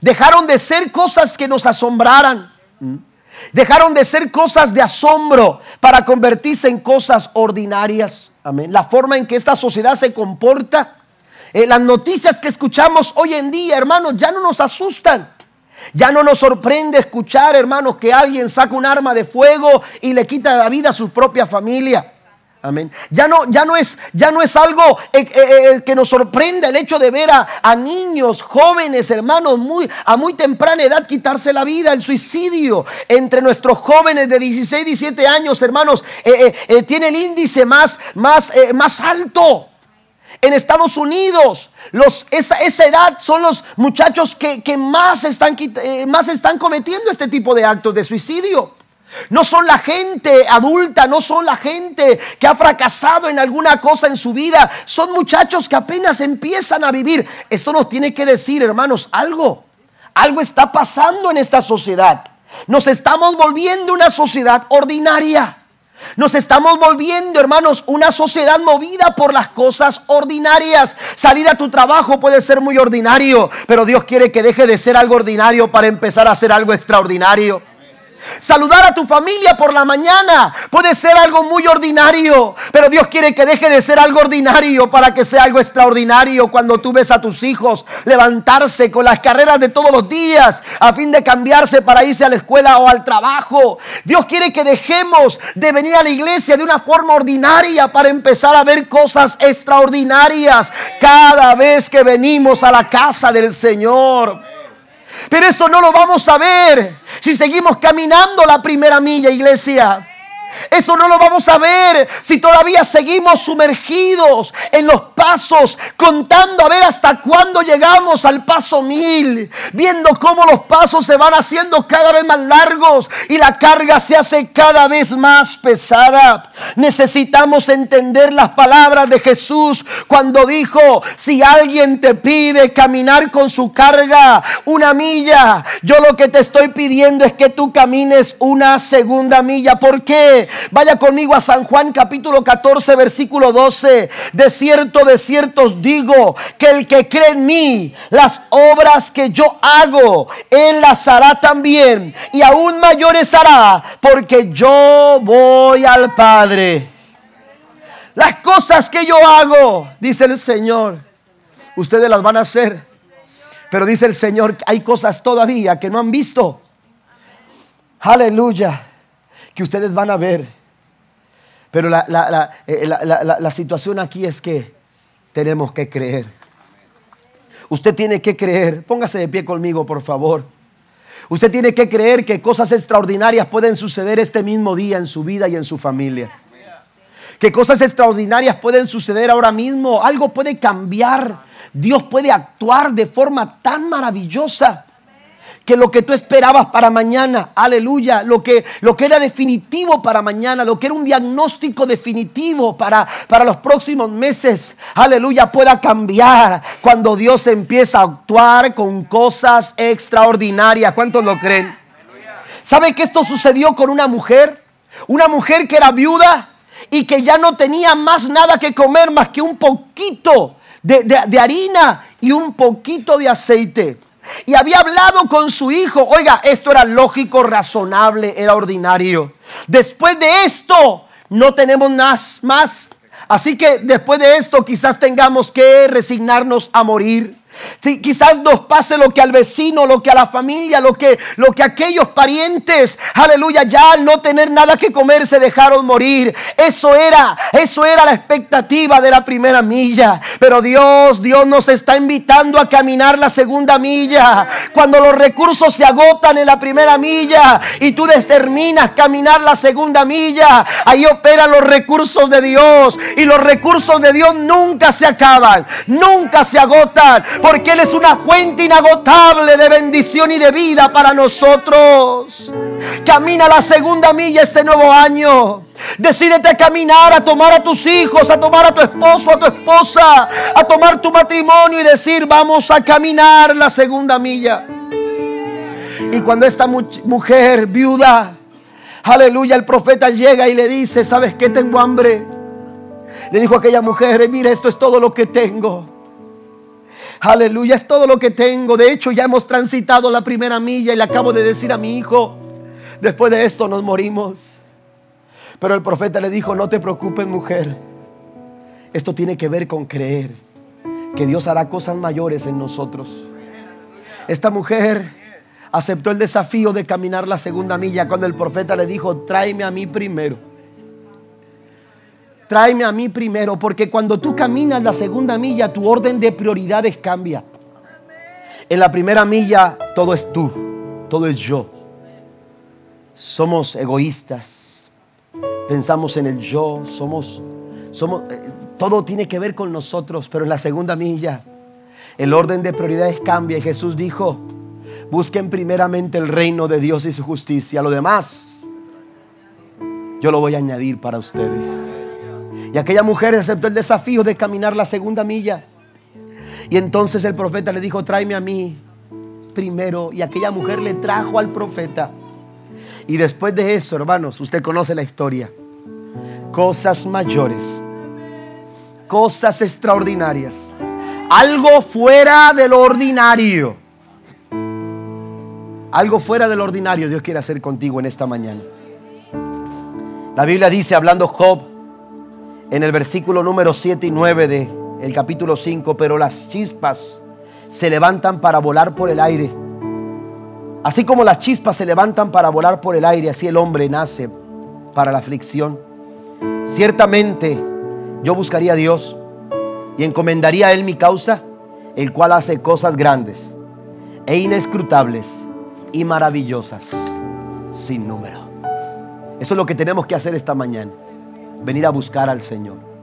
Dejaron de ser cosas que nos asombraran. Dejaron de ser cosas de asombro para convertirse en cosas ordinarias. Amén. La forma en que esta sociedad se comporta, eh, las noticias que escuchamos hoy en día, hermanos, ya no nos asustan. Ya no nos sorprende escuchar, hermanos, que alguien saca un arma de fuego y le quita la vida a su propia familia. Amén. Ya no, ya no, es, ya no es algo eh, eh, que nos sorprenda el hecho de ver a, niños, jóvenes, hermanos, muy, a muy temprana edad quitarse la vida, el suicidio entre nuestros jóvenes de 16, 17 años, hermanos, tiene el índice más, más, más alto. En Estados Unidos, los, esa, esa, edad son los muchachos que, más, están, más están cometiendo este tipo de actos de suicidio. No son la gente adulta, no son la gente que ha fracasado en alguna cosa en su vida. Son muchachos que apenas empiezan a vivir. Esto nos tiene que decir, hermanos, algo. Algo está pasando en esta sociedad. Nos estamos volviendo una sociedad ordinaria. Nos estamos volviendo, hermanos, una sociedad movida por las cosas ordinarias. Salir a tu trabajo puede ser muy ordinario, pero Dios quiere que deje de ser algo ordinario para empezar a hacer algo extraordinario. Saludar a tu familia por la mañana puede ser algo muy ordinario, pero Dios quiere que deje de ser algo ordinario para que sea algo extraordinario cuando tú ves a tus hijos levantarse con las carreras de todos los días a fin de cambiarse para irse a la escuela o al trabajo. Dios quiere que dejemos de venir a la iglesia de una forma ordinaria para empezar a ver cosas extraordinarias cada vez que venimos a la casa del Señor. Pero eso no lo vamos a ver si seguimos caminando la primera milla, iglesia. Eso no lo vamos a ver si todavía seguimos sumergidos en los pasos, contando a ver hasta cuándo llegamos al paso mil, viendo cómo los pasos se van haciendo cada vez más largos y la carga se hace cada vez más pesada. Necesitamos entender las palabras de Jesús cuando dijo, si alguien te pide caminar con su carga una milla, yo lo que te estoy pidiendo es que tú camines una segunda milla. ¿Por qué? Vaya conmigo a San Juan capítulo 14 versículo 12. De cierto, de cierto os digo que el que cree en mí, las obras que yo hago, él las hará también. Y aún mayores hará porque yo voy al Padre. Las cosas que yo hago, dice el Señor, ustedes las van a hacer. Pero dice el Señor, hay cosas todavía que no han visto. Aleluya que ustedes van a ver. Pero eh, la, situación aquí es que tenemos que creer. Usted tiene que creer. Póngase de pie conmigo, por favor. Usted tiene que creer que cosas extraordinarias pueden suceder este mismo día en su vida y en su familia. Que cosas extraordinarias pueden suceder ahora mismo. Algo puede cambiar. Dios puede actuar de forma tan maravillosa que lo que tú esperabas para mañana, aleluya, lo que, lo que era definitivo para mañana, lo que era un diagnóstico definitivo para, para los próximos meses, aleluya, pueda cambiar cuando Dios empieza a actuar con cosas extraordinarias. ¿Cuántos lo creen? ¿Sabe que esto sucedió con una mujer? Una mujer que era viuda y que ya no tenía más nada que comer más que un poquito de harina y un poquito de aceite. Y había hablado con su hijo. Oiga, esto era lógico, razonable, era ordinario. Después de esto, no tenemos más. Así que después de esto quizás tengamos que resignarnos a morir quizás nos pase lo que al vecino, lo que a la familia, lo que, lo que aquellos parientes, aleluya, ya al no tener nada que comer se dejaron morir. Eso era, eso era la expectativa de la primera milla. Pero Dios, Dios nos está invitando a caminar la segunda milla. Cuando los recursos se agotan en la primera milla y tú determinas caminar la segunda milla, ahí operan los recursos de Dios. Y los recursos de Dios nunca se acaban, nunca se agotan Porque Él es una fuente inagotable de bendición y de vida para nosotros. Camina la segunda milla este nuevo año. Decídete a caminar, a tomar a tus hijos, a tomar a tu esposo, a tu esposa, a tomar tu matrimonio y decir, vamos a caminar la segunda milla. Y cuando esta mujer viuda, aleluya, el profeta llega y le dice, ¿sabes qué? Tengo hambre. Le dijo a aquella mujer, mira, esto es todo lo que tengo. Aleluya, es todo lo que tengo. De hecho, ya hemos transitado la primera milla y le acabo de decir a mi hijo, después de esto nos morimos. Pero el profeta le dijo, no te preocupes mujer. Esto tiene que ver con creer que Dios hará cosas mayores en nosotros. Esta mujer aceptó el desafío de caminar la segunda milla cuando el profeta le dijo, tráeme a mí primero. Tráeme a mí primero, porque cuando tú caminas la segunda milla, tu orden de prioridades cambia. En la primera milla todo es tú, todo es yo. Somos egoístas, pensamos en el yo, somos, somos, eh, todo tiene que ver con nosotros, pero en la segunda milla el orden de prioridades cambia y Jesús dijo, busquen primeramente el reino de Dios y su justicia, lo demás yo lo voy a añadir para ustedes. Y aquella mujer aceptó el desafío de caminar la segunda milla. Y entonces el profeta le dijo, tráeme a mí primero. Y aquella mujer le trajo al profeta. Y después de eso, hermanos, usted conoce la historia. Cosas mayores, cosas extraordinarias, algo fuera de lo ordinario. Algo fuera del ordinario Dios quiere hacer contigo en esta mañana. La Biblia dice, hablando Job, en el versículo número 7 y 9 de el capítulo 5, pero las chispas se levantan para volar por el aire Así como las chispas se levantan para volar por el aire, así el hombre nace para la aflicción. Ciertamente yo buscaría a Dios y encomendaría a Él mi causa, el cual hace cosas grandes e inescrutables y maravillosas sin número. Eso es lo que tenemos que hacer esta mañana, venir a buscar al Señor.